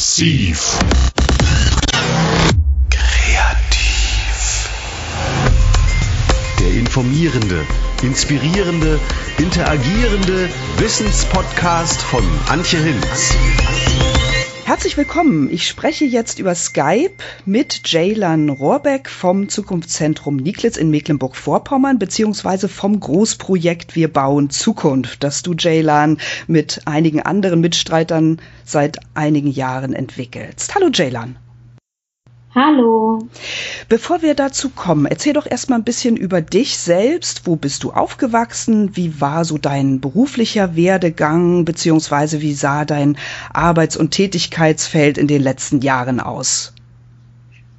Massiv. Kreativ. Der informierende, inspirierende, interagierende Wissenspodcast von Antje Hinz. Herzlich willkommen. Ich spreche jetzt über Skype mit Jaylan Rohrbeck vom Zukunftszentrum Niklitz in Mecklenburg-Vorpommern beziehungsweise vom Großprojekt Wir bauen Zukunft, das du, Jaylan, mit einigen anderen Mitstreitern seit einigen Jahren entwickelst. Hallo, Jaylan. Hallo. Bevor wir dazu kommen, erzähl doch erstmal ein bisschen über dich selbst. Wo bist du aufgewachsen? Wie war so dein beruflicher Werdegang? Beziehungsweise wie sah dein Arbeits- und Tätigkeitsfeld in den letzten Jahren aus?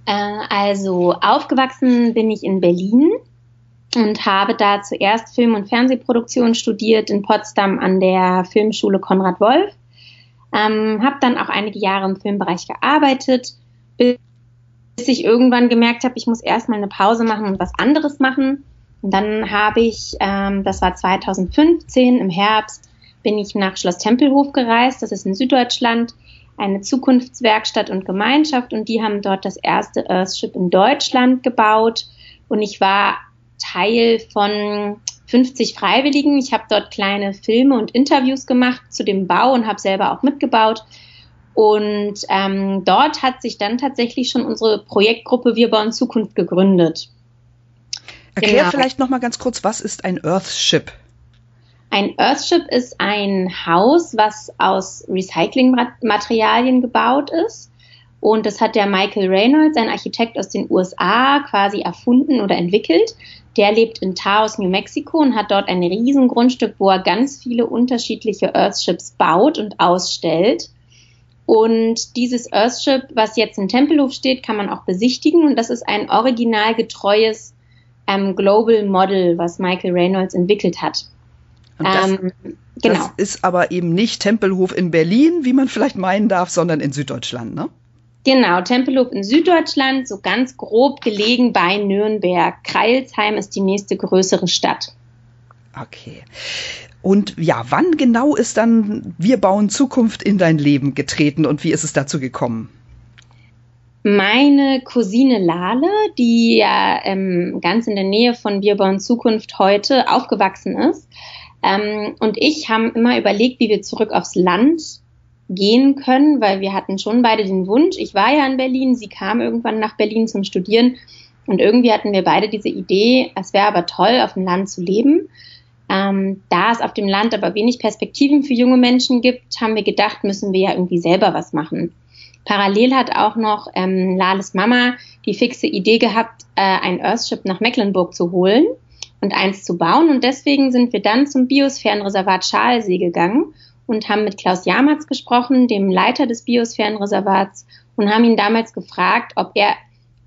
Äh, also aufgewachsen bin ich in Berlin und habe da zuerst Film- und Fernsehproduktion studiert in Potsdam an der Filmschule Konrad Wolf. Ähm, habe dann auch einige Jahre im Filmbereich gearbeitet, bis bis ich irgendwann gemerkt habe, ich muss erstmal eine Pause machen und was anderes machen. Und dann habe ich, ähm, das war 2015 im Herbst, bin ich nach Schloss Tempelhof gereist. Das ist in Süddeutschland eine Zukunftswerkstatt und Gemeinschaft und die haben dort das erste Earthship in Deutschland gebaut und ich war Teil von 50 Freiwilligen. Ich habe dort kleine Filme und Interviews gemacht zu dem Bau und habe selber auch mitgebaut. Und ähm, dort hat sich dann tatsächlich schon unsere Projektgruppe Wir bauen Zukunft gegründet. Erklär genau. vielleicht noch mal ganz kurz, was ist ein Earthship? Ein Earthship ist ein Haus, was aus Recyclingmaterialien gebaut ist. Und das hat der Michael Reynolds, ein Architekt aus den USA, quasi erfunden oder entwickelt. Der lebt in Taos, New Mexico und hat dort ein riesen Grundstück, wo er ganz viele unterschiedliche Earthships baut und ausstellt. Und dieses Earthship, was jetzt in Tempelhof steht, kann man auch besichtigen. Und das ist ein originalgetreues ähm, Global Model, was Michael Reynolds entwickelt hat. Das, ähm, genau. das ist aber eben nicht Tempelhof in Berlin, wie man vielleicht meinen darf, sondern in Süddeutschland, ne? Genau, Tempelhof in Süddeutschland, so ganz grob gelegen bei Nürnberg. Kreilsheim ist die nächste größere Stadt. Okay. Und ja, wann genau ist dann Wir bauen Zukunft in dein Leben getreten und wie ist es dazu gekommen? Meine Cousine Lale, die ja ähm, ganz in der Nähe von Wir bauen Zukunft heute aufgewachsen ist, ähm, und ich haben immer überlegt, wie wir zurück aufs Land gehen können, weil wir hatten schon beide den Wunsch. Ich war ja in Berlin, sie kam irgendwann nach Berlin zum Studieren und irgendwie hatten wir beide diese Idee, es wäre aber toll, auf dem Land zu leben. Ähm, da es auf dem Land aber wenig Perspektiven für junge Menschen gibt, haben wir gedacht, müssen wir ja irgendwie selber was machen. Parallel hat auch noch ähm, Lales Mama die fixe Idee gehabt, äh, ein Earthship nach Mecklenburg zu holen und eins zu bauen. Und deswegen sind wir dann zum Biosphärenreservat Schalsee gegangen und haben mit Klaus Jamatz gesprochen, dem Leiter des Biosphärenreservats, und haben ihn damals gefragt, ob er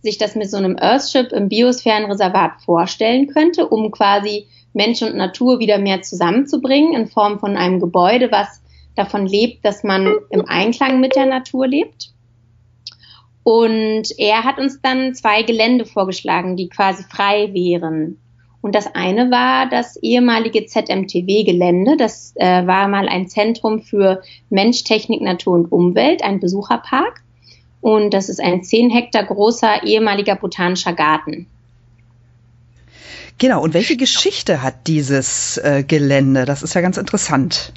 sich das mit so einem Earthship im Biosphärenreservat vorstellen könnte, um quasi Mensch und Natur wieder mehr zusammenzubringen in Form von einem Gebäude, was davon lebt, dass man im Einklang mit der Natur lebt. Und er hat uns dann zwei Gelände vorgeschlagen, die quasi frei wären. Und das eine war das ehemalige ZMTW-Gelände. Das äh, war mal ein Zentrum für Mensch, Technik, Natur und Umwelt, ein Besucherpark. Und das ist ein zehn Hektar großer ehemaliger botanischer Garten. Genau, und welche Geschichte hat dieses äh, Gelände? Das ist ja ganz interessant.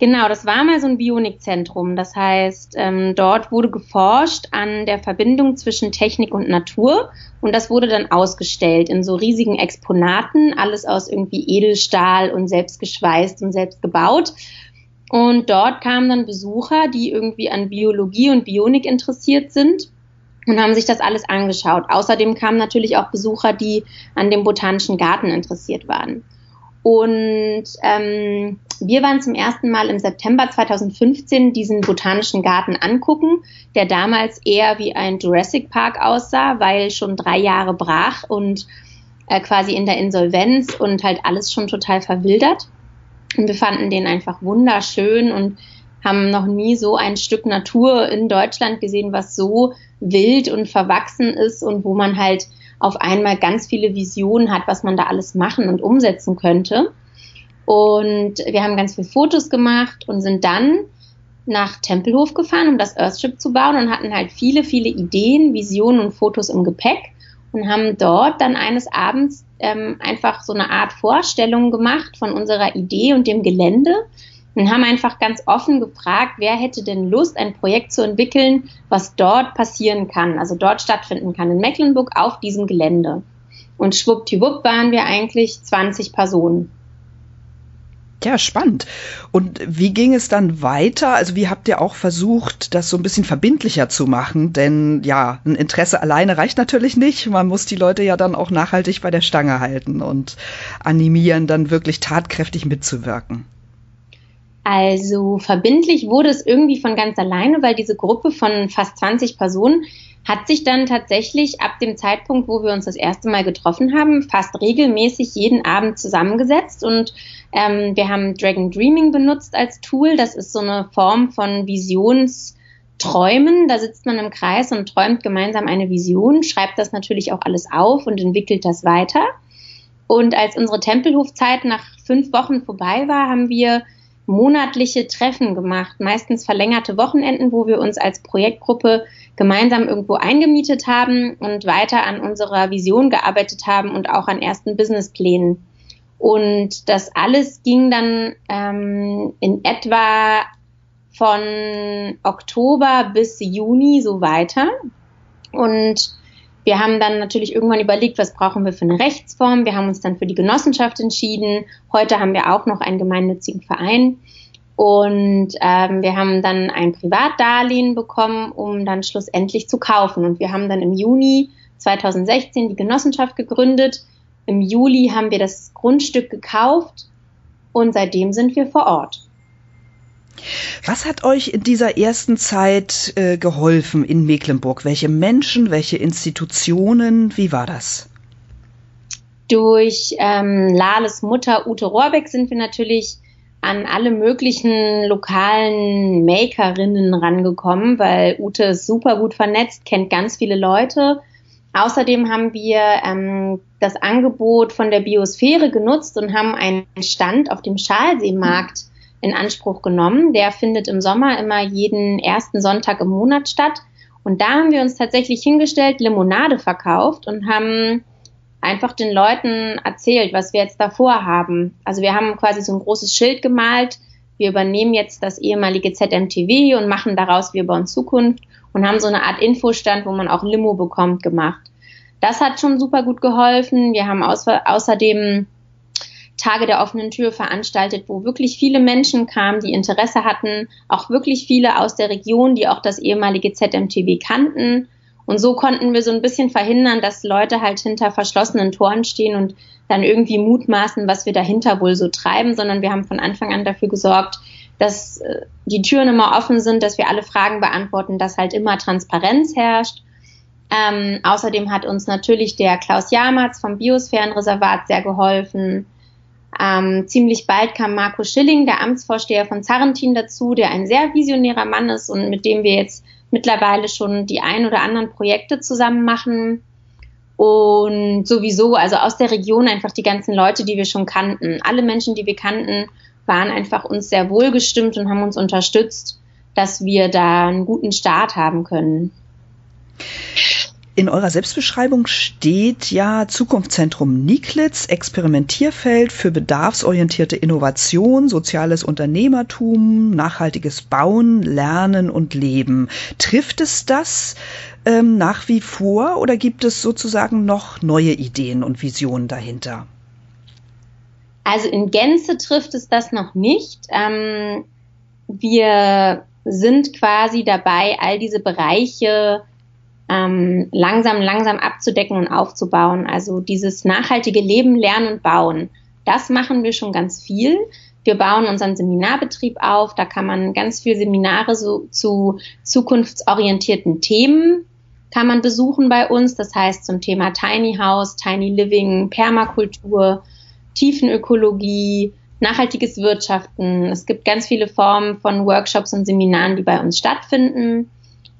Genau, das war mal so ein Bionikzentrum. Das heißt, ähm, dort wurde geforscht an der Verbindung zwischen Technik und Natur und das wurde dann ausgestellt in so riesigen Exponaten, alles aus irgendwie Edelstahl und selbst geschweißt und selbst gebaut. Und dort kamen dann Besucher, die irgendwie an Biologie und Bionik interessiert sind und haben sich das alles angeschaut. Außerdem kamen natürlich auch Besucher, die an dem Botanischen Garten interessiert waren. Und ähm, wir waren zum ersten Mal im September 2015 diesen Botanischen Garten angucken, der damals eher wie ein Jurassic Park aussah, weil schon drei Jahre brach und äh, quasi in der Insolvenz und halt alles schon total verwildert. Und wir fanden den einfach wunderschön und haben noch nie so ein Stück Natur in Deutschland gesehen, was so wild und verwachsen ist und wo man halt auf einmal ganz viele Visionen hat, was man da alles machen und umsetzen könnte. Und wir haben ganz viele Fotos gemacht und sind dann nach Tempelhof gefahren, um das Earthship zu bauen und hatten halt viele, viele Ideen, Visionen und Fotos im Gepäck und haben dort dann eines Abends ähm, einfach so eine Art Vorstellung gemacht von unserer Idee und dem Gelände und haben einfach ganz offen gefragt, wer hätte denn Lust, ein Projekt zu entwickeln, was dort passieren kann, also dort stattfinden kann, in Mecklenburg auf diesem Gelände. Und schwuppdiwupp waren wir eigentlich 20 Personen. Ja, spannend. Und wie ging es dann weiter? Also wie habt ihr auch versucht, das so ein bisschen verbindlicher zu machen? Denn ja, ein Interesse alleine reicht natürlich nicht. Man muss die Leute ja dann auch nachhaltig bei der Stange halten und animieren, dann wirklich tatkräftig mitzuwirken. Also verbindlich wurde es irgendwie von ganz alleine, weil diese Gruppe von fast 20 Personen hat sich dann tatsächlich ab dem Zeitpunkt, wo wir uns das erste Mal getroffen haben, fast regelmäßig jeden Abend zusammengesetzt und ähm, wir haben Dragon Dreaming benutzt als Tool. Das ist so eine Form von Visionsträumen. Da sitzt man im Kreis und träumt gemeinsam eine Vision, schreibt das natürlich auch alles auf und entwickelt das weiter. Und als unsere Tempelhofzeit nach fünf Wochen vorbei war, haben wir monatliche Treffen gemacht, meistens verlängerte Wochenenden, wo wir uns als Projektgruppe gemeinsam irgendwo eingemietet haben und weiter an unserer Vision gearbeitet haben und auch an ersten Businessplänen. Und das alles ging dann ähm, in etwa von Oktober bis Juni so weiter. Und wir haben dann natürlich irgendwann überlegt, was brauchen wir für eine Rechtsform. Wir haben uns dann für die Genossenschaft entschieden. Heute haben wir auch noch einen gemeinnützigen Verein. Und ähm, wir haben dann ein Privatdarlehen bekommen, um dann schlussendlich zu kaufen. Und wir haben dann im Juni 2016 die Genossenschaft gegründet im Juli haben wir das Grundstück gekauft und seitdem sind wir vor Ort. Was hat euch in dieser ersten Zeit äh, geholfen in Mecklenburg? Welche Menschen, welche Institutionen? Wie war das? Durch ähm, Lales Mutter Ute Rohrbeck sind wir natürlich an alle möglichen lokalen Makerinnen rangekommen, weil Ute ist super gut vernetzt, kennt ganz viele Leute Außerdem haben wir ähm, das Angebot von der Biosphäre genutzt und haben einen Stand auf dem Schalseemarkt in Anspruch genommen. Der findet im Sommer immer jeden ersten Sonntag im Monat statt. Und da haben wir uns tatsächlich hingestellt, Limonade verkauft und haben einfach den Leuten erzählt, was wir jetzt davor haben. Also wir haben quasi so ein großes Schild gemalt. Wir übernehmen jetzt das ehemalige ZMTV und machen daraus Wir bauen Zukunft und haben so eine Art Infostand, wo man auch Limo bekommt, gemacht. Das hat schon super gut geholfen. Wir haben außer, außerdem Tage der offenen Tür veranstaltet, wo wirklich viele Menschen kamen, die Interesse hatten, auch wirklich viele aus der Region, die auch das ehemalige ZMTV kannten. Und so konnten wir so ein bisschen verhindern, dass Leute halt hinter verschlossenen Toren stehen und dann irgendwie mutmaßen, was wir dahinter wohl so treiben, sondern wir haben von Anfang an dafür gesorgt, dass äh, die Türen immer offen sind, dass wir alle Fragen beantworten, dass halt immer Transparenz herrscht. Ähm, außerdem hat uns natürlich der Klaus Jamatz vom Biosphärenreservat sehr geholfen. Ähm, ziemlich bald kam Marco Schilling, der Amtsvorsteher von Zarrentin, dazu, der ein sehr visionärer Mann ist und mit dem wir jetzt mittlerweile schon die ein oder anderen Projekte zusammen machen. Und sowieso, also aus der Region einfach die ganzen Leute, die wir schon kannten. Alle Menschen, die wir kannten, waren einfach uns sehr wohlgestimmt und haben uns unterstützt, dass wir da einen guten Start haben können. In eurer Selbstbeschreibung steht ja Zukunftszentrum Niklitz, Experimentierfeld für bedarfsorientierte Innovation, soziales Unternehmertum, nachhaltiges Bauen, Lernen und Leben. Trifft es das ähm, nach wie vor oder gibt es sozusagen noch neue Ideen und Visionen dahinter? Also in Gänze trifft es das noch nicht. Ähm, wir sind quasi dabei, all diese Bereiche ähm, langsam, langsam abzudecken und aufzubauen. Also dieses nachhaltige Leben, Lernen und Bauen, das machen wir schon ganz viel. Wir bauen unseren Seminarbetrieb auf. Da kann man ganz viele Seminare so, zu zukunftsorientierten Themen kann man besuchen bei uns. Das heißt zum Thema Tiny House, Tiny Living, Permakultur, Tiefenökologie, nachhaltiges Wirtschaften. Es gibt ganz viele Formen von Workshops und Seminaren, die bei uns stattfinden.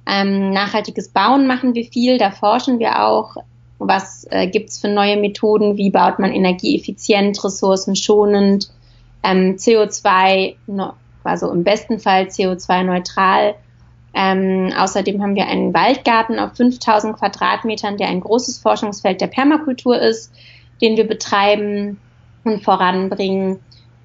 Ähm, nachhaltiges Bauen machen wir viel, da forschen wir auch. Was äh, gibt es für neue Methoden? Wie baut man energieeffizient, ressourcenschonend, ähm, CO2 also im besten Fall CO2-neutral. Ähm, außerdem haben wir einen Waldgarten auf 5000 Quadratmetern, der ein großes Forschungsfeld der Permakultur ist, den wir betreiben und voranbringen.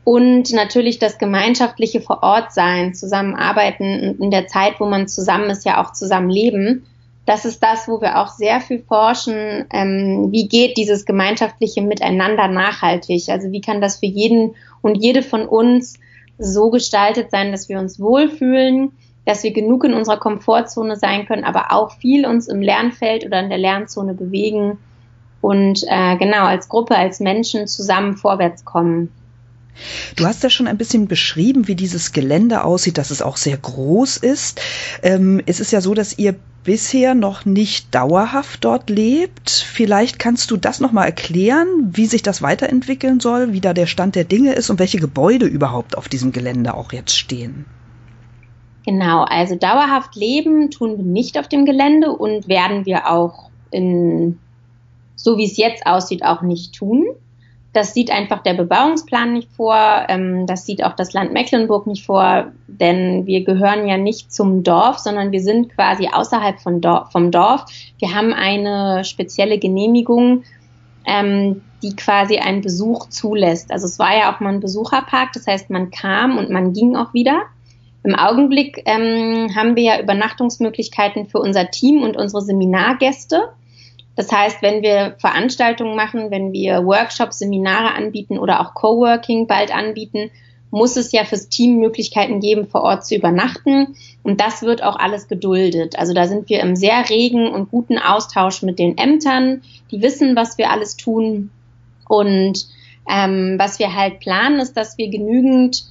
Und natürlich das gemeinschaftliche Vorortsein, zusammenarbeiten und in der Zeit, wo man zusammen ist, ja auch zusammenleben. Das ist das, wo wir auch sehr viel forschen. Ähm, wie geht dieses gemeinschaftliche Miteinander nachhaltig? Also wie kann das für jeden und jede von uns so gestaltet sein, dass wir uns wohlfühlen, dass wir genug in unserer Komfortzone sein können, aber auch viel uns im Lernfeld oder in der Lernzone bewegen und äh, genau als Gruppe, als Menschen zusammen vorwärts kommen. Du hast ja schon ein bisschen beschrieben, wie dieses Gelände aussieht, dass es auch sehr groß ist. Ähm, es ist ja so, dass ihr bisher noch nicht dauerhaft dort lebt. Vielleicht kannst du das nochmal erklären, wie sich das weiterentwickeln soll, wie da der Stand der Dinge ist und welche Gebäude überhaupt auf diesem Gelände auch jetzt stehen. Genau, also dauerhaft leben tun wir nicht auf dem Gelände und werden wir auch in, so wie es jetzt aussieht, auch nicht tun. Das sieht einfach der Bebauungsplan nicht vor. Ähm, das sieht auch das Land Mecklenburg nicht vor, denn wir gehören ja nicht zum Dorf, sondern wir sind quasi außerhalb von Dorf, vom Dorf. Wir haben eine spezielle Genehmigung, ähm, die quasi einen Besuch zulässt. Also es war ja auch mal ein Besucherpark, das heißt, man kam und man ging auch wieder. Im Augenblick ähm, haben wir ja Übernachtungsmöglichkeiten für unser Team und unsere Seminargäste. Das heißt, wenn wir Veranstaltungen machen, wenn wir Workshops, Seminare anbieten oder auch Coworking bald anbieten, muss es ja fürs Team Möglichkeiten geben, vor Ort zu übernachten. Und das wird auch alles geduldet. Also da sind wir im sehr regen und guten Austausch mit den Ämtern, die wissen, was wir alles tun. Und ähm, was wir halt planen, ist, dass wir genügend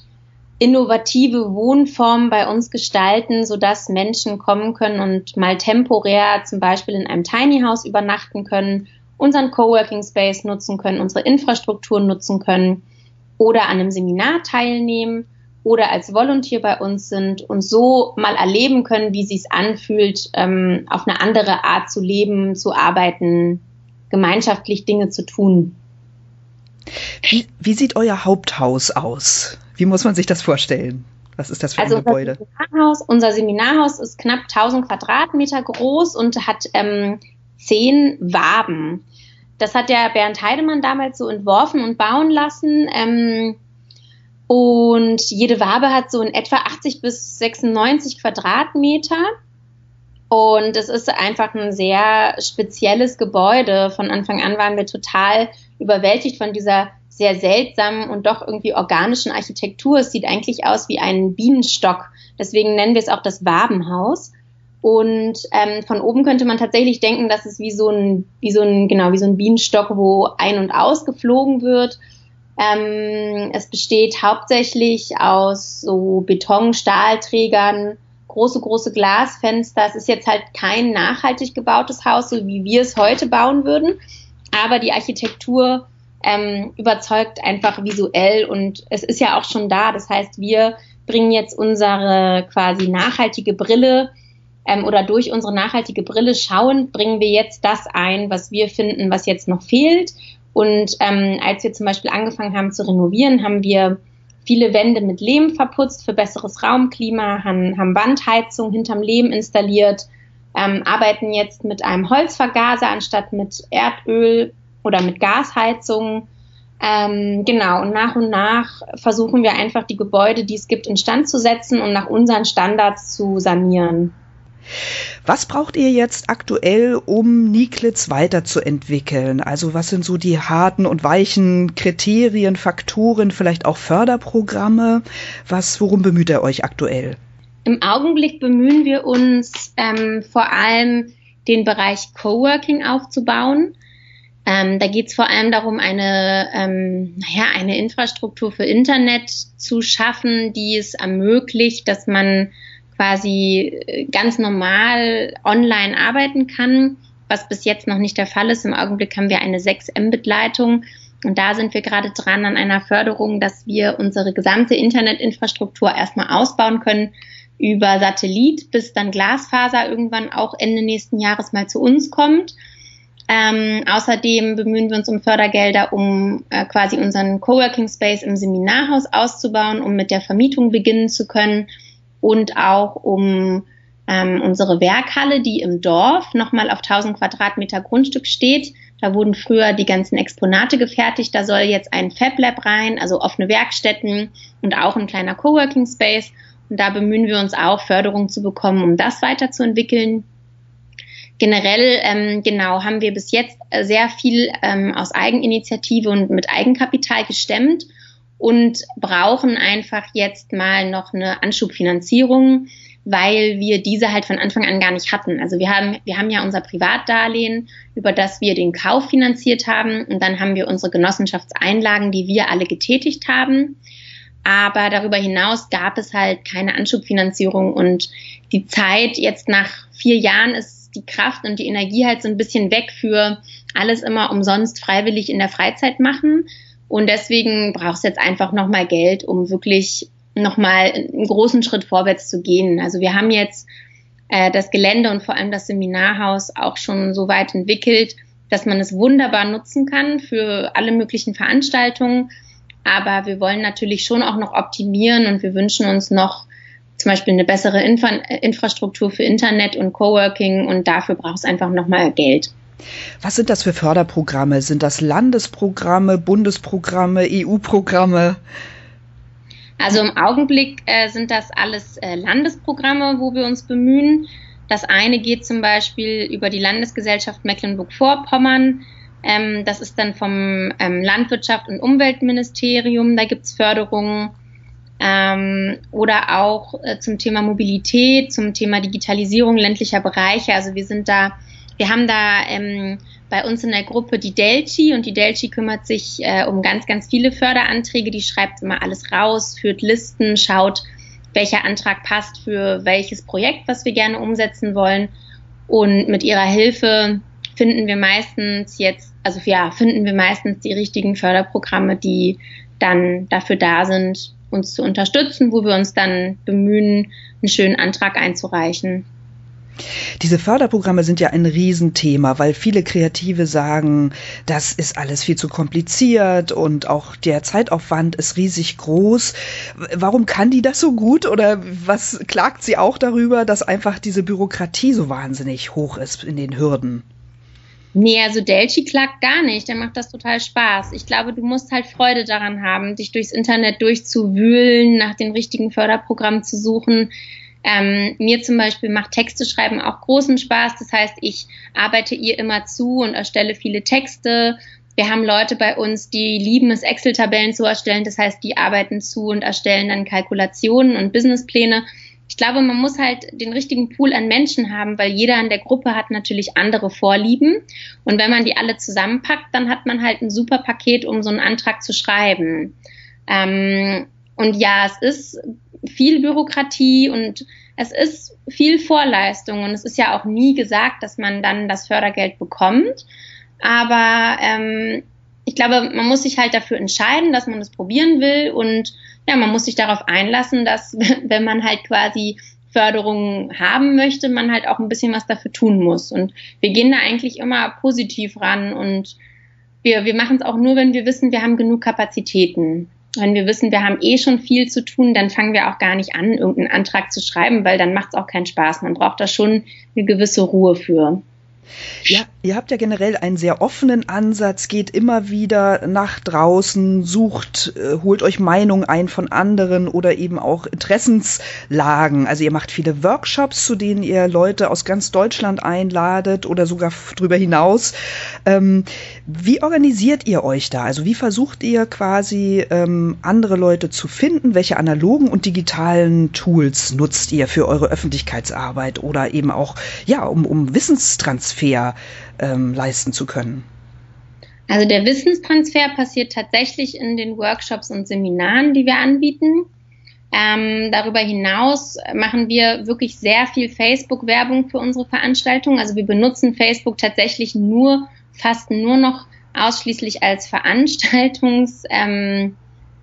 innovative Wohnformen bei uns gestalten, sodass Menschen kommen können und mal temporär zum Beispiel in einem Tiny House übernachten können, unseren Coworking Space nutzen können, unsere Infrastruktur nutzen können oder an einem Seminar teilnehmen oder als Volunteer bei uns sind und so mal erleben können, wie sich anfühlt, ähm, auf eine andere Art zu leben, zu arbeiten, gemeinschaftlich Dinge zu tun. Wie, wie sieht euer Haupthaus aus? Wie muss man sich das vorstellen? Was ist das für also ein Gebäude? Unser Seminarhaus, unser Seminarhaus ist knapp 1000 Quadratmeter groß und hat ähm, zehn Waben. Das hat der Bernd Heidemann damals so entworfen und bauen lassen. Ähm, und jede Wabe hat so in etwa 80 bis 96 Quadratmeter. Und es ist einfach ein sehr spezielles Gebäude. Von Anfang an waren wir total überwältigt von dieser sehr seltsamen und doch irgendwie organischen Architektur. Es sieht eigentlich aus wie ein Bienenstock. Deswegen nennen wir es auch das Wabenhaus. Und ähm, von oben könnte man tatsächlich denken, dass es wie so ein, wie so ein, genau, wie so ein Bienenstock, wo ein- und ausgeflogen wird. Ähm, es besteht hauptsächlich aus so Beton-Stahlträgern, große, große Glasfenster. Es ist jetzt halt kein nachhaltig gebautes Haus, so wie wir es heute bauen würden. Aber die Architektur ähm, überzeugt einfach visuell und es ist ja auch schon da. Das heißt, wir bringen jetzt unsere quasi nachhaltige Brille ähm, oder durch unsere nachhaltige Brille schauen, bringen wir jetzt das ein, was wir finden, was jetzt noch fehlt. Und ähm, als wir zum Beispiel angefangen haben zu renovieren, haben wir viele Wände mit Lehm verputzt für besseres Raumklima, haben, haben Wandheizung hinterm Lehm installiert, ähm, arbeiten jetzt mit einem Holzvergaser anstatt mit Erdöl oder mit Gasheizung. Ähm, genau, und nach und nach versuchen wir einfach die Gebäude, die es gibt, instand zu setzen und nach unseren Standards zu sanieren. Was braucht ihr jetzt aktuell, um Niklitz weiterzuentwickeln? Also was sind so die harten und weichen Kriterien, Faktoren, vielleicht auch Förderprogramme? Was, worum bemüht ihr euch aktuell? Im Augenblick bemühen wir uns ähm, vor allem den Bereich Coworking aufzubauen. Ähm, da geht es vor allem darum, eine, ähm, naja, eine Infrastruktur für Internet zu schaffen, die es ermöglicht, dass man quasi äh, ganz normal online arbeiten kann, was bis jetzt noch nicht der Fall ist. Im Augenblick haben wir eine 6 Mbit-Leitung und da sind wir gerade dran an einer Förderung, dass wir unsere gesamte Internetinfrastruktur erstmal ausbauen können über Satellit, bis dann Glasfaser irgendwann auch Ende nächsten Jahres mal zu uns kommt Ähm, außerdem bemühen wir uns um Fördergelder, um äh, quasi unseren Coworking Space im Seminarhaus auszubauen, um mit der Vermietung beginnen zu können und auch um ähm, unsere Werkhalle, die im Dorf nochmal auf 1000 Quadratmeter Grundstück steht. Da wurden früher die ganzen Exponate gefertigt. Da soll jetzt ein Fab Lab rein, also offene Werkstätten und auch ein kleiner Coworking Space. Und da bemühen wir uns auch, Förderung zu bekommen, um das weiterzuentwickeln. Generell, ähm, genau, haben wir bis jetzt sehr viel ähm, aus Eigeninitiative und mit Eigenkapital gestemmt und brauchen einfach jetzt mal noch eine Anschubfinanzierung, weil wir diese halt von Anfang an gar nicht hatten. Also wir haben, wir haben ja unser Privatdarlehen, über das wir den Kauf finanziert haben und dann haben wir unsere Genossenschaftseinlagen, die wir alle getätigt haben. Aber darüber hinaus gab es halt keine Anschubfinanzierung und die Zeit jetzt nach vier Jahren ist die Kraft und die Energie halt so ein bisschen weg für alles immer umsonst freiwillig in der Freizeit machen. Und deswegen braucht es jetzt einfach nochmal Geld, um wirklich nochmal einen großen Schritt vorwärts zu gehen. Also wir haben jetzt äh, das Gelände und vor allem das Seminarhaus auch schon so weit entwickelt, dass man es wunderbar nutzen kann für alle möglichen Veranstaltungen. Aber wir wollen natürlich schon auch noch optimieren und wir wünschen uns noch zum Beispiel eine bessere Infra Infrastruktur für Internet und Coworking und dafür braucht es einfach nochmal Geld. Was sind das für Förderprogramme? Sind das Landesprogramme, Bundesprogramme, EU-Programme? Also im Augenblick äh, sind das alles äh, Landesprogramme, wo wir uns bemühen. Das eine geht zum Beispiel über die Landesgesellschaft Mecklenburg-Vorpommern. Ähm, das ist dann vom ähm, Landwirtschaft und Umweltministerium. Da gibt es Förderungen ähm, oder auch äh, zum Thema Mobilität, zum Thema Digitalisierung ländlicher Bereiche. Also wir sind da, wir haben da ähm, bei uns in der Gruppe die Delchi und die Delchi kümmert sich äh, um ganz, ganz viele Förderanträge. Die schreibt immer alles raus, führt Listen, schaut, welcher Antrag passt für welches Projekt, was wir gerne umsetzen wollen. Und mit ihrer Hilfe finden wir meistens jetzt, also ja, finden wir meistens die richtigen Förderprogramme, die dann dafür da sind, uns zu unterstützen, wo wir uns dann bemühen, einen schönen Antrag einzureichen. Diese Förderprogramme sind ja ein Riesenthema, weil viele Kreative sagen, das ist alles viel zu kompliziert und auch der Zeitaufwand ist riesig groß. Warum kann die das so gut oder was klagt sie auch darüber, dass einfach diese Bürokratie so wahnsinnig hoch ist in den Hürden? Nee, also Delchi klagt gar nicht. Der macht das total Spaß. Ich glaube, du musst halt Freude daran haben, dich durchs Internet durchzuwühlen, nach den richtigen Förderprogrammen zu suchen. Ähm, mir zum Beispiel macht Texte schreiben auch großen Spaß. Das heißt, ich arbeite ihr immer zu und erstelle viele Texte. Wir haben Leute bei uns, die lieben es, Excel-Tabellen zu erstellen. Das heißt, die arbeiten zu und erstellen dann Kalkulationen und Businesspläne ich glaube, man muss halt den richtigen Pool an Menschen haben, weil jeder in der Gruppe hat natürlich andere Vorlieben. Und wenn man die alle zusammenpackt, dann hat man halt ein super Paket, um so einen Antrag zu schreiben. Ähm, und ja, es ist viel Bürokratie und es ist viel Vorleistung. Und es ist ja auch nie gesagt, dass man dann das Fördergeld bekommt. Aber ähm, ich glaube, man muss sich halt dafür entscheiden, dass man es probieren will und ja, man muss sich darauf einlassen, dass wenn man halt quasi Förderungen haben möchte, man halt auch ein bisschen was dafür tun muss. Und wir gehen da eigentlich immer positiv ran und wir, wir machen es auch nur, wenn wir wissen, wir haben genug Kapazitäten. Wenn wir wissen, wir haben eh schon viel zu tun, dann fangen wir auch gar nicht an, irgendeinen Antrag zu schreiben, weil dann macht es auch keinen Spaß. Man braucht da schon eine gewisse Ruhe für. Ja, ihr habt ja generell einen sehr offenen Ansatz, geht immer wieder nach draußen, sucht, äh, holt euch Meinungen ein von anderen oder eben auch Interessenslagen. Also ihr macht viele Workshops, zu denen ihr Leute aus ganz Deutschland einladet oder sogar drüber hinaus. Ähm, wie organisiert ihr euch da? Also wie versucht ihr quasi ähm, andere Leute zu finden? Welche analogen und digitalen Tools nutzt ihr für eure Öffentlichkeitsarbeit oder eben auch ja um, um Wissenstransfer ähm, leisten zu können? Also der Wissenstransfer passiert tatsächlich in den Workshops und Seminaren, die wir anbieten. Ähm, darüber hinaus machen wir wirklich sehr viel Facebook-Werbung für unsere Veranstaltung. Also wir benutzen Facebook tatsächlich nur, fast nur noch ausschließlich als Veranstaltungs, ähm,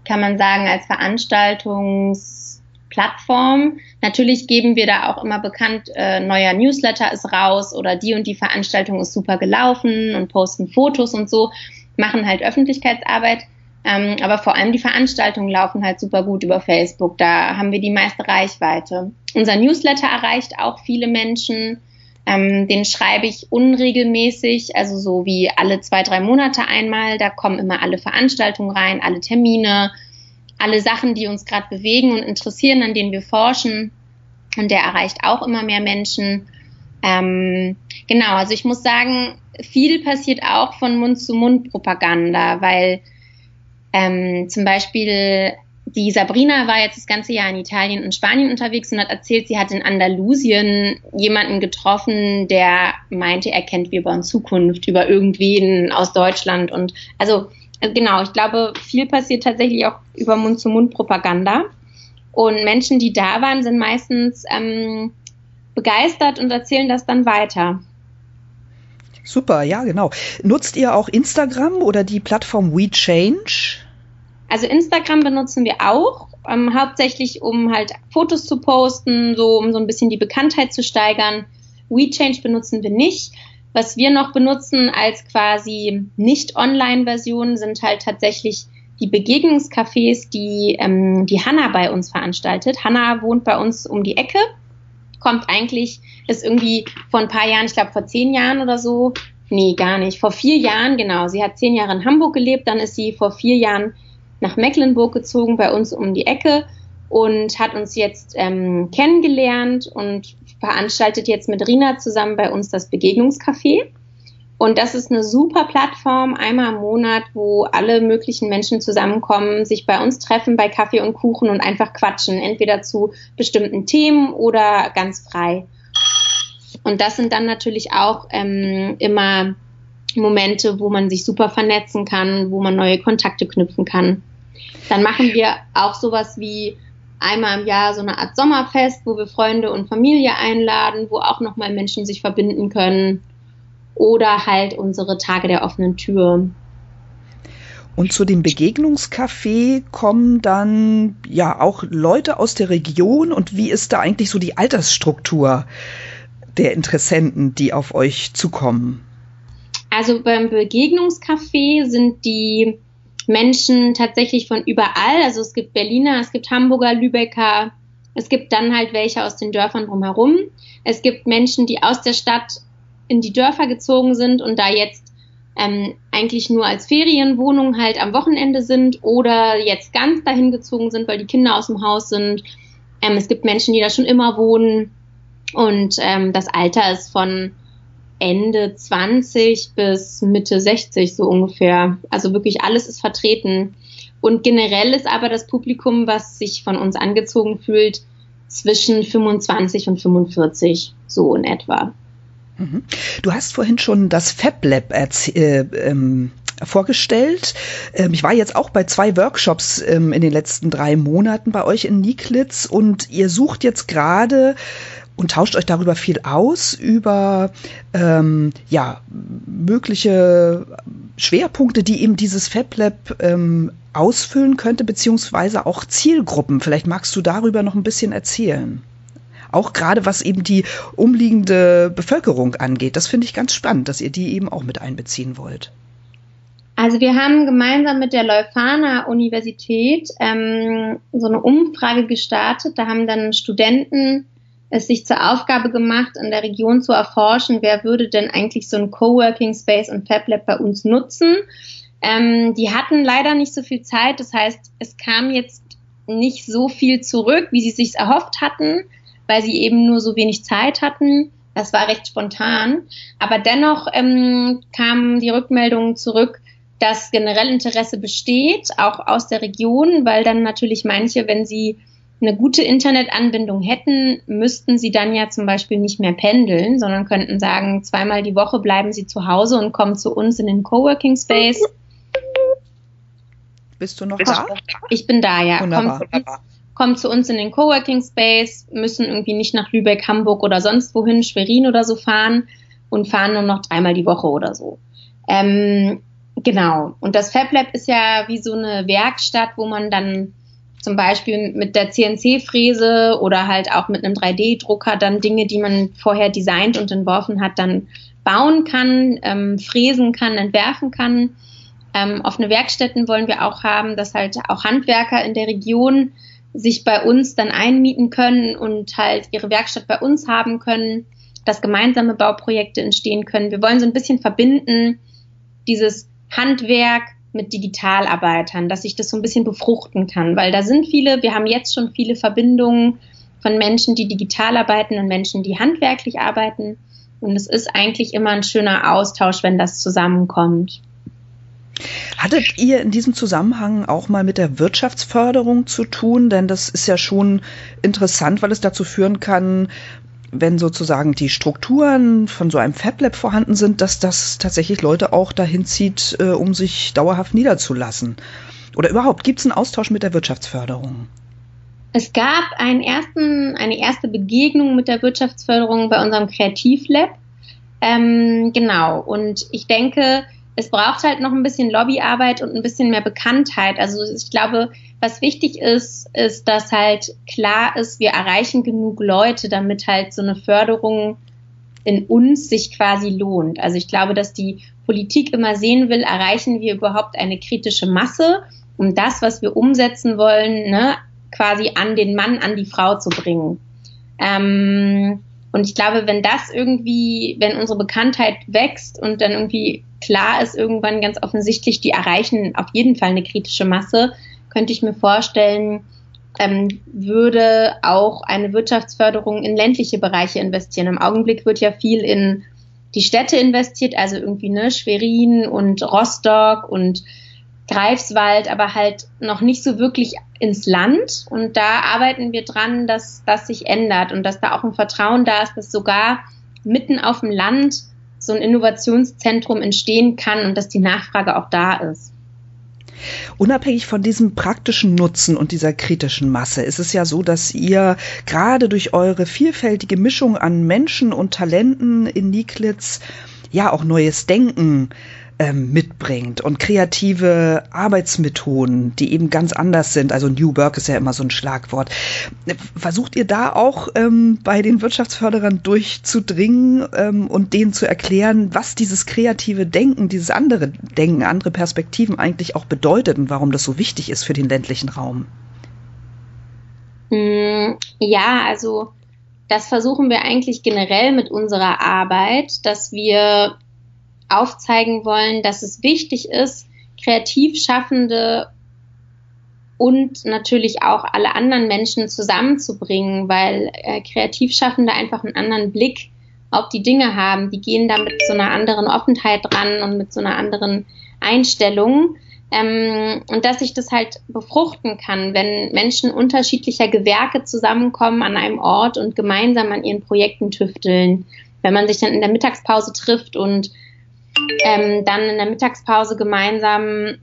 kann man sagen, als Veranstaltungs Plattform. Natürlich geben wir da auch immer bekannt, äh, neuer Newsletter ist raus oder die und die Veranstaltung ist super gelaufen und posten Fotos und so, machen halt Öffentlichkeitsarbeit. Ähm, aber vor allem die Veranstaltungen laufen halt super gut über Facebook. Da haben wir die meiste Reichweite. Unser Newsletter erreicht auch viele Menschen. Ähm, den schreibe ich unregelmäßig, also so wie alle zwei, drei Monate einmal. Da kommen immer alle Veranstaltungen rein, alle Termine, alle Sachen, die uns gerade bewegen und interessieren, an denen wir forschen. Und der erreicht auch immer mehr Menschen. Ähm, genau, also ich muss sagen, viel passiert auch von Mund-zu-Mund-Propaganda, weil ähm, zum Beispiel die Sabrina war jetzt das ganze Jahr in Italien und Spanien unterwegs und hat erzählt, sie hat in Andalusien jemanden getroffen, der meinte, er kennt Wir bauen Zukunft über irgendwen aus Deutschland. Und also genau, ich glaube, viel passiert tatsächlich auch über Mund-zu-Mund-Propaganda. Und Menschen, die da waren, sind meistens ähm, begeistert und erzählen das dann weiter. Super, ja, genau. Nutzt ihr auch Instagram oder die Plattform WeChange? Also Instagram benutzen wir auch, ähm, hauptsächlich um halt Fotos zu posten, so um so ein bisschen die Bekanntheit zu steigern. WeChange benutzen wir nicht. Was wir noch benutzen als quasi nicht-Online-Version sind halt tatsächlich die Begegnungscafés, die ähm, die Hanna bei uns veranstaltet. Hanna wohnt bei uns um die Ecke, kommt eigentlich, ist irgendwie vor ein paar Jahren, ich glaube vor zehn Jahren oder so, nee, gar nicht, vor vier Jahren, genau. Sie hat zehn Jahre in Hamburg gelebt, dann ist sie vor vier Jahren nach Mecklenburg gezogen, bei uns um die Ecke und hat uns jetzt ähm, kennengelernt und veranstaltet jetzt mit Rina zusammen bei uns das Begegnungscafé. Und das ist eine super Plattform, einmal im Monat, wo alle möglichen Menschen zusammenkommen, sich bei uns treffen bei Kaffee und Kuchen und einfach quatschen, entweder zu bestimmten Themen oder ganz frei. Und das sind dann natürlich auch ähm, immer Momente, wo man sich super vernetzen kann, wo man neue Kontakte knüpfen kann. Dann machen wir auch sowas wie einmal im Jahr so eine Art Sommerfest, wo wir Freunde und Familie einladen, wo auch nochmal Menschen sich verbinden können. Oder halt unsere Tage der offenen Tür. Und zu dem Begegnungscafé kommen dann ja auch Leute aus der Region und wie ist da eigentlich so die Altersstruktur der Interessenten, die auf euch zukommen? Also beim Begegnungscafé sind die Menschen tatsächlich von überall. Also es gibt Berliner, es gibt Hamburger, Lübecker, es gibt dann halt welche aus den Dörfern drumherum. Es gibt Menschen, die aus der Stadt in die Dörfer gezogen sind und da jetzt ähm, eigentlich nur als Ferienwohnung halt am Wochenende sind oder jetzt ganz dahin gezogen sind, weil die Kinder aus dem Haus sind. Ähm, es gibt Menschen, die da schon immer wohnen und ähm, das Alter ist von Ende 20 bis Mitte 60 so ungefähr. Also wirklich alles ist vertreten. Und generell ist aber das Publikum, was sich von uns angezogen fühlt, zwischen 25 und 45, so in etwa. Mhm. Du hast vorhin schon das Fab Lab äh, ähm, vorgestellt. Ähm, ich war jetzt auch bei zwei Workshops ähm, in den letzten drei Monaten bei euch in Niklitz und ihr sucht jetzt gerade und tauscht euch darüber viel aus, über ähm, ja, mögliche Schwerpunkte, die eben dieses FabLab ähm, ausfüllen könnte, beziehungsweise auch Zielgruppen. Vielleicht magst du darüber noch ein bisschen erzählen. Auch gerade was eben die umliegende Bevölkerung angeht. Das finde ich ganz spannend, dass ihr die eben auch mit einbeziehen wollt. Also wir haben gemeinsam mit der Leuphana Universität ähm, so eine Umfrage gestartet. Da haben dann Studenten es sich zur Aufgabe gemacht, in der Region zu erforschen, wer würde denn eigentlich so ein Coworking Space und Fab Lab bei uns nutzen. Ähm, die hatten leider nicht so viel Zeit, das heißt, es kam jetzt nicht so viel zurück, wie sie sich erhofft hatten, weil sie eben nur so wenig Zeit hatten. Das war recht spontan. Aber dennoch ähm, kamen die Rückmeldungen zurück, dass generell Interesse besteht, auch aus der Region, weil dann natürlich manche, wenn sie eine gute Internetanbindung hätten, müssten sie dann ja zum Beispiel nicht mehr pendeln, sondern könnten sagen, zweimal die Woche bleiben sie zu Hause und kommen zu uns in den Coworking Space. Bist du noch Bist da? Ich bin da, ja. Wunderbar. Kommt, kommt zu uns in den Coworking Space, müssen irgendwie nicht nach Lübeck, Hamburg oder sonst wohin, Schwerin oder so fahren und fahren nur noch dreimal die Woche oder so. Ähm, genau. Und das Fab Lab ist ja wie so eine Werkstatt, wo man dann zum Beispiel mit der CNC-Fräse oder halt auch mit einem 3D-Drucker dann Dinge, die man vorher designt und entworfen hat, dann bauen kann, ähm, fräsen kann, entwerfen kann. Ähm, offene Werkstätten wollen wir auch haben, dass halt auch Handwerker in der Region sich bei uns dann einmieten können und halt ihre Werkstatt bei uns haben können, dass gemeinsame Bauprojekte entstehen können. Wir wollen so ein bisschen verbinden, dieses Handwerk mit Digitalarbeitern, dass ich das so ein bisschen befruchten kann, weil da sind viele, wir haben jetzt schon viele Verbindungen von Menschen, die digital arbeiten und Menschen, die handwerklich arbeiten. Und es ist eigentlich immer ein schöner Austausch, wenn das zusammenkommt. Hattet ihr in diesem Zusammenhang auch mal mit der Wirtschaftsförderung zu tun? Denn das ist ja schon interessant, weil es dazu führen kann, wenn sozusagen die Strukturen von so einem FabLab vorhanden sind, dass das tatsächlich Leute auch dahin zieht, äh, um sich dauerhaft niederzulassen. Oder überhaupt, gibt es einen Austausch mit der Wirtschaftsförderung? Es gab einen ersten, eine erste Begegnung mit der Wirtschaftsförderung bei unserem Kreativlab. Ähm, genau. Und ich denke, es braucht halt noch ein bisschen Lobbyarbeit und ein bisschen mehr Bekanntheit. Also ich glaube, was wichtig ist, ist, dass halt klar ist, wir erreichen genug Leute, damit halt so eine Förderung in uns sich quasi lohnt. Also ich glaube, dass die Politik immer sehen will, erreichen wir überhaupt eine kritische Masse, um das, was wir umsetzen wollen, ne, quasi an den Mann, an die Frau zu bringen. Ähm, und ich glaube, wenn das irgendwie, wenn unsere Bekanntheit wächst und dann irgendwie klar ist, irgendwann ganz offensichtlich, die erreichen auf jeden Fall eine kritische Masse, könnte ich mir vorstellen, ähm, würde auch eine Wirtschaftsförderung in ländliche Bereiche investieren. Im Augenblick wird ja viel in die Städte investiert, also irgendwie ne, Schwerin und Rostock und Greifswald, aber halt noch nicht so wirklich ins Land. Und da arbeiten wir dran, dass das sich ändert und dass da auch ein Vertrauen da ist, dass sogar mitten auf dem Land so ein Innovationszentrum entstehen kann und dass die Nachfrage auch da ist. Unabhängig von diesem praktischen Nutzen und dieser kritischen Masse ist es ja so, dass ihr gerade durch eure vielfältige Mischung an Menschen und Talenten in Niklitz ja auch neues Denken mitbringt und kreative Arbeitsmethoden, die eben ganz anders sind. Also New Work ist ja immer so ein Schlagwort. Versucht ihr da auch ähm, bei den Wirtschaftsförderern durchzudringen ähm, und denen zu erklären, was dieses kreative Denken, dieses andere Denken, andere Perspektiven eigentlich auch bedeutet und warum das so wichtig ist für den ländlichen Raum? Mm, ja, also das versuchen wir eigentlich generell mit unserer Arbeit, dass wir aufzeigen wollen, dass es wichtig ist, Kreativschaffende und natürlich auch alle anderen Menschen zusammenzubringen, weil äh, Kreativschaffende einfach einen anderen Blick auf die Dinge haben. Die gehen da mit so einer anderen Offenheit dran und mit so einer anderen Einstellung. Ähm, und dass ich das halt befruchten kann, wenn Menschen unterschiedlicher Gewerke zusammenkommen an einem Ort und gemeinsam an ihren Projekten tüfteln. Wenn man sich dann in der Mittagspause trifft und ähm, dann in der Mittagspause gemeinsam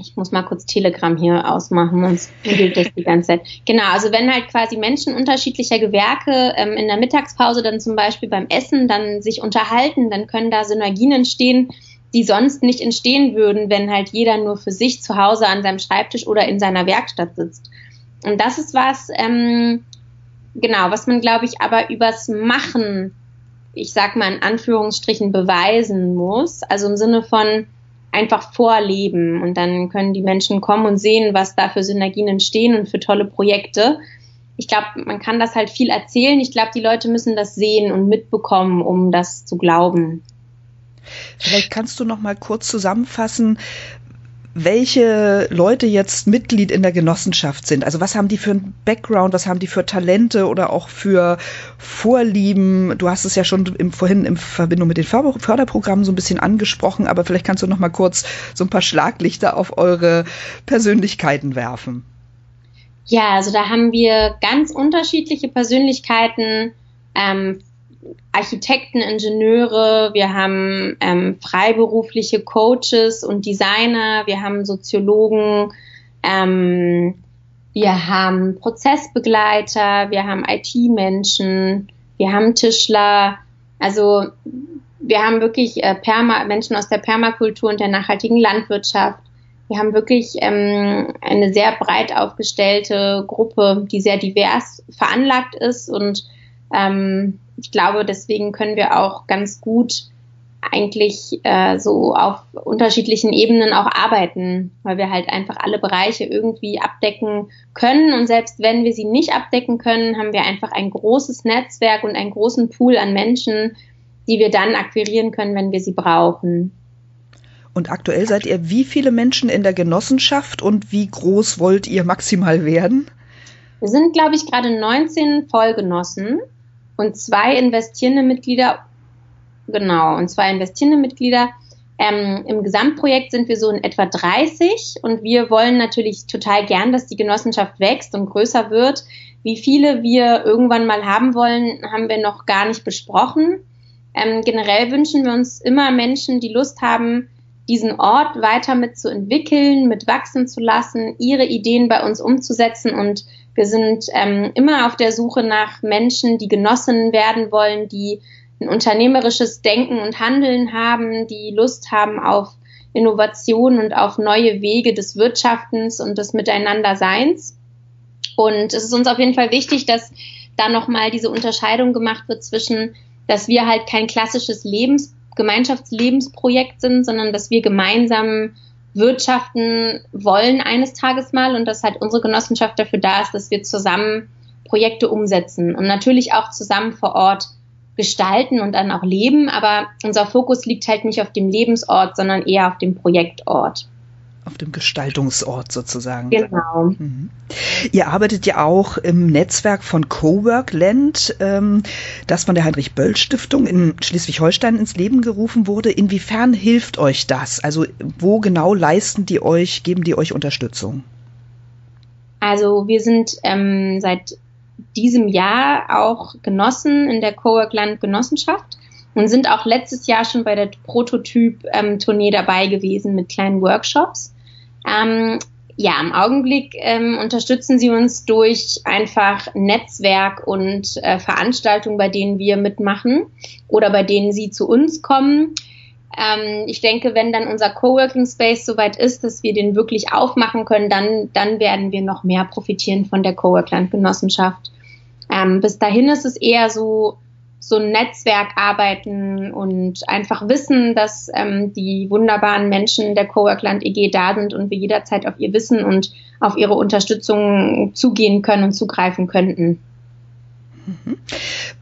ich muss mal kurz Telegram hier ausmachen, sonst gilt das die ganze Zeit. Genau, also wenn halt quasi Menschen unterschiedlicher Gewerke ähm, in der Mittagspause dann zum Beispiel beim Essen dann sich unterhalten, dann können da Synergien entstehen, die sonst nicht entstehen würden, wenn halt jeder nur für sich zu Hause an seinem Schreibtisch oder in seiner Werkstatt sitzt. Und das ist was, ähm, genau, was man, glaube ich, aber übers Machen ich sag mal in Anführungsstrichen, beweisen muss. Also im Sinne von einfach vorleben. Und dann können die Menschen kommen und sehen, was da für Synergien entstehen und für tolle Projekte. Ich glaube, man kann das halt viel erzählen. Ich glaube, die Leute müssen das sehen und mitbekommen, um das zu glauben. Vielleicht kannst du noch mal kurz zusammenfassen, welche Leute jetzt Mitglied in der Genossenschaft sind. Also was haben die für einen Background, was haben die für Talente oder auch für Vorlieben? Du hast es ja schon im, vorhin in Verbindung mit den Förderprogrammen so ein bisschen angesprochen, aber vielleicht kannst du noch mal kurz so ein paar Schlaglichter auf eure Persönlichkeiten werfen. Ja, also da haben wir ganz unterschiedliche Persönlichkeiten ähm, Architekten, Ingenieure, wir haben ähm, freiberufliche Coaches und Designer, wir haben Soziologen, ähm, wir haben Prozessbegleiter, wir haben IT-Menschen, wir haben Tischler. Also wir haben wirklich äh, Perma Menschen aus der Permakultur und der nachhaltigen Landwirtschaft. Wir haben wirklich ähm, eine sehr breit aufgestellte Gruppe, die sehr divers veranlagt ist und ähm, ich glaube, deswegen können wir auch ganz gut eigentlich äh, so auf unterschiedlichen Ebenen auch arbeiten, weil wir halt einfach alle Bereiche irgendwie abdecken können. Und selbst wenn wir sie nicht abdecken können, haben wir einfach ein großes Netzwerk und einen großen Pool an Menschen, die wir dann akquirieren können, wenn wir sie brauchen. Und aktuell seid ihr wie viele Menschen in der Genossenschaft und wie groß wollt ihr maximal werden? Wir sind, glaube ich, gerade 19 Vollgenossen und zwei investierende Mitglieder Genau, und zwei investierende Mitglieder. Ähm, Im Gesamtprojekt sind wir so in etwa 30 und wir wollen natürlich total gern, dass die Genossenschaft wächst und größer wird. Wie viele wir irgendwann mal haben wollen, haben wir noch gar nicht besprochen. Ähm, generell wünschen wir uns immer Menschen, die Lust haben, diesen Ort weiter mitzuentwickeln, mit wachsen zu lassen, ihre Ideen bei uns umzusetzen. Und wir sind ähm, immer auf der Suche nach Menschen, die Genossinnen werden wollen, die ein unternehmerisches Denken und Handeln haben, die Lust haben auf Innovation und auf neue Wege des Wirtschaftens und des Miteinanderseins. Und es ist uns auf jeden Fall wichtig, dass da nochmal diese Unterscheidung gemacht wird zwischen, dass wir halt kein klassisches Lebens Gemeinschaftslebensprojekt sind, sondern dass wir gemeinsam wirtschaften wollen eines Tages mal und dass halt unsere Genossenschaft dafür da ist, dass wir zusammen Projekte umsetzen und natürlich auch zusammen vor Ort gestalten und dann auch leben. Aber unser Fokus liegt halt nicht auf dem Lebensort, sondern eher auf dem Projektort. Auf dem Gestaltungsort sozusagen. Genau. Mhm. Ihr arbeitet ja auch im Netzwerk von Coworkland, ähm, das von der Heinrich-Böll-Stiftung in Schleswig-Holstein ins Leben gerufen wurde. Inwiefern hilft euch das? Also wo genau leisten die euch, geben die euch Unterstützung? Also wir sind ähm, seit diesem Jahr auch genossen in der Coworkland Genossenschaft und sind auch letztes Jahr schon bei der Prototyp-Tournee ähm, dabei gewesen mit kleinen Workshops. Ähm, ja, im Augenblick ähm, unterstützen sie uns durch einfach Netzwerk und äh, Veranstaltungen, bei denen wir mitmachen oder bei denen sie zu uns kommen. Ähm, ich denke, wenn dann unser Coworking Space soweit ist, dass wir den wirklich aufmachen können, dann, dann werden wir noch mehr profitieren von der Coworkland Genossenschaft. Ähm, bis dahin ist es eher so, so ein Netzwerk arbeiten und einfach wissen, dass ähm, die wunderbaren Menschen der Coworkland EG da sind und wir jederzeit auf ihr Wissen und auf ihre Unterstützung zugehen können und zugreifen könnten. Mhm.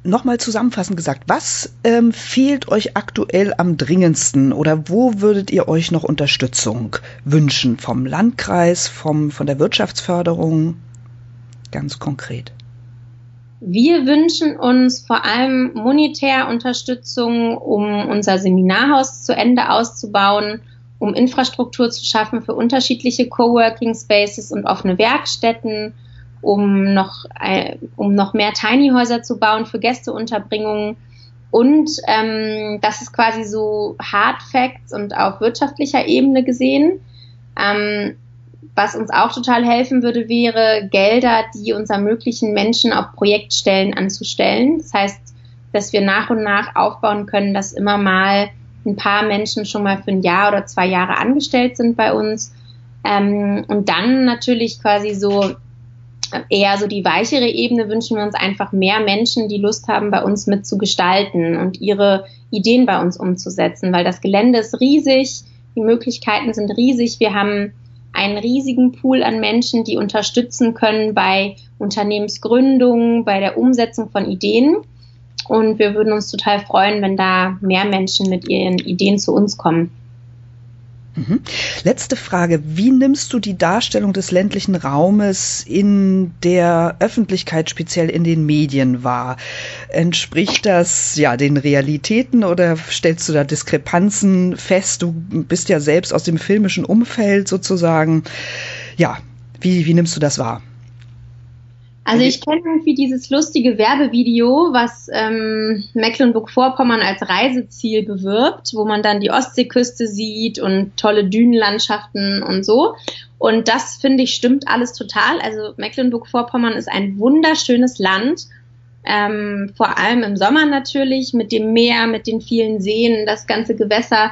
Nochmal zusammenfassend gesagt, was ähm, fehlt euch aktuell am dringendsten oder wo würdet ihr euch noch Unterstützung wünschen? Vom Landkreis, vom, von der Wirtschaftsförderung? Ganz konkret. Wir wünschen uns vor allem monetär Unterstützung, um unser Seminarhaus zu Ende auszubauen, um Infrastruktur zu schaffen für unterschiedliche Coworking Spaces und offene Werkstätten, um noch, äh, um noch mehr Tiny Häuser zu bauen für Gästeunterbringungen. Und ähm, das ist quasi so Hard Facts und auf wirtschaftlicher Ebene gesehen. Ähm, was uns auch total helfen würde, wäre Gelder, die uns ermöglichen, Menschen auf Projektstellen anzustellen. Das heißt, dass wir nach und nach aufbauen können, dass immer mal ein paar Menschen schon mal für ein Jahr oder zwei Jahre angestellt sind bei uns. Ähm, und dann natürlich quasi so eher so die weichere Ebene wünschen wir uns einfach mehr Menschen, die Lust haben, bei uns mitzugestalten und ihre Ideen bei uns umzusetzen, weil das Gelände ist riesig, die Möglichkeiten sind riesig. Wir haben einen riesigen Pool an Menschen, die unterstützen können bei Unternehmensgründungen, bei der Umsetzung von Ideen. Und wir würden uns total freuen, wenn da mehr Menschen mit ihren Ideen zu uns kommen. Mhm. Letzte Frage. Wie nimmst du die Darstellung des ländlichen Raumes in der Öffentlichkeit, speziell in den Medien wahr? Entspricht das ja den Realitäten oder stellst du da Diskrepanzen fest? Du bist ja selbst aus dem filmischen Umfeld sozusagen. Ja, wie, wie nimmst du das wahr? Also ich kenne irgendwie dieses lustige Werbevideo, was ähm, Mecklenburg-Vorpommern als Reiseziel bewirbt, wo man dann die Ostseeküste sieht und tolle Dünenlandschaften und so. Und das finde ich stimmt alles total. Also Mecklenburg-Vorpommern ist ein wunderschönes Land. Ähm, vor allem im Sommer natürlich mit dem Meer, mit den vielen Seen, das ganze Gewässer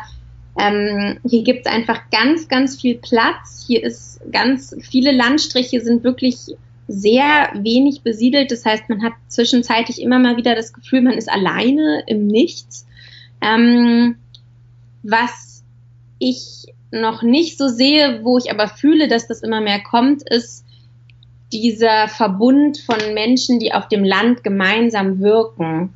Ähm, hier gibt es einfach ganz, ganz viel Platz. Hier ist ganz viele Landstriche sind wirklich sehr wenig besiedelt. Das heißt, man hat zwischenzeitlich immer mal wieder das Gefühl, man ist alleine im Nichts. Ähm, was ich noch nicht so sehe, wo ich aber fühle, dass das immer mehr kommt, ist dieser Verbund von Menschen, die auf dem Land gemeinsam wirken.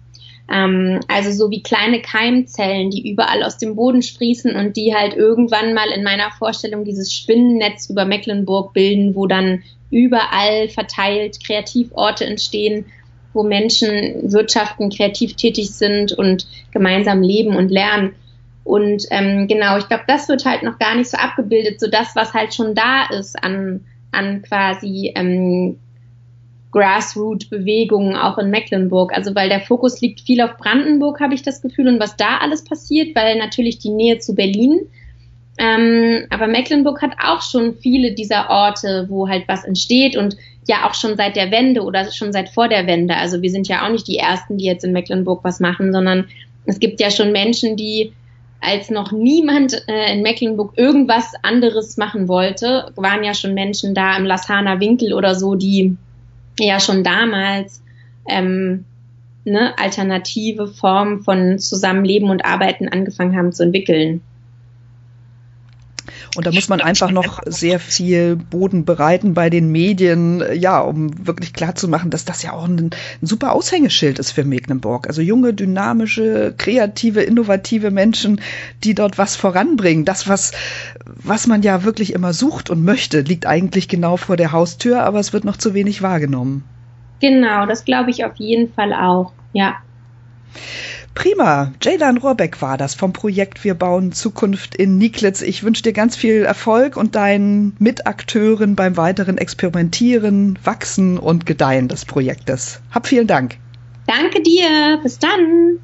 Ähm, also so wie kleine Keimzellen, die überall aus dem Boden sprießen und die halt irgendwann mal in meiner Vorstellung dieses Spinnennetz über Mecklenburg bilden, wo dann überall verteilt Kreativorte entstehen, wo Menschen wirtschaften, kreativ tätig sind und gemeinsam leben und lernen. Und ähm, genau, ich glaube, das wird halt noch gar nicht so abgebildet, so das, was halt schon da ist an, an quasi ähm, Grassroot-Bewegungen auch in Mecklenburg. Also weil der Fokus liegt viel auf Brandenburg, habe ich das Gefühl, und was da alles passiert, weil natürlich die Nähe zu Berlin. Ähm, aber Mecklenburg hat auch schon viele dieser Orte, wo halt was entsteht und ja auch schon seit der Wende oder schon seit vor der Wende. Also wir sind ja auch nicht die Ersten, die jetzt in Mecklenburg was machen, sondern es gibt ja schon Menschen, die als noch niemand äh, in Mecklenburg irgendwas anderes machen wollte, waren ja schon Menschen da im Lassaner Winkel oder so, die ja schon damals ähm, ne, alternative Formen von Zusammenleben und Arbeiten angefangen haben zu entwickeln. Und da muss man einfach noch sehr viel Boden bereiten bei den Medien, ja, um wirklich klar zu machen, dass das ja auch ein, ein super Aushängeschild ist für Mecklenburg. Also junge, dynamische, kreative, innovative Menschen, die dort was voranbringen. Das, was, was man ja wirklich immer sucht und möchte, liegt eigentlich genau vor der Haustür, aber es wird noch zu wenig wahrgenommen. Genau, das glaube ich auf jeden Fall auch, ja. Prima. Jaylan Rohrbeck war das vom Projekt Wir bauen Zukunft in Niklitz. Ich wünsche dir ganz viel Erfolg und deinen Mitakteuren beim weiteren Experimentieren, Wachsen und Gedeihen des Projektes. Hab vielen Dank. Danke dir. Bis dann.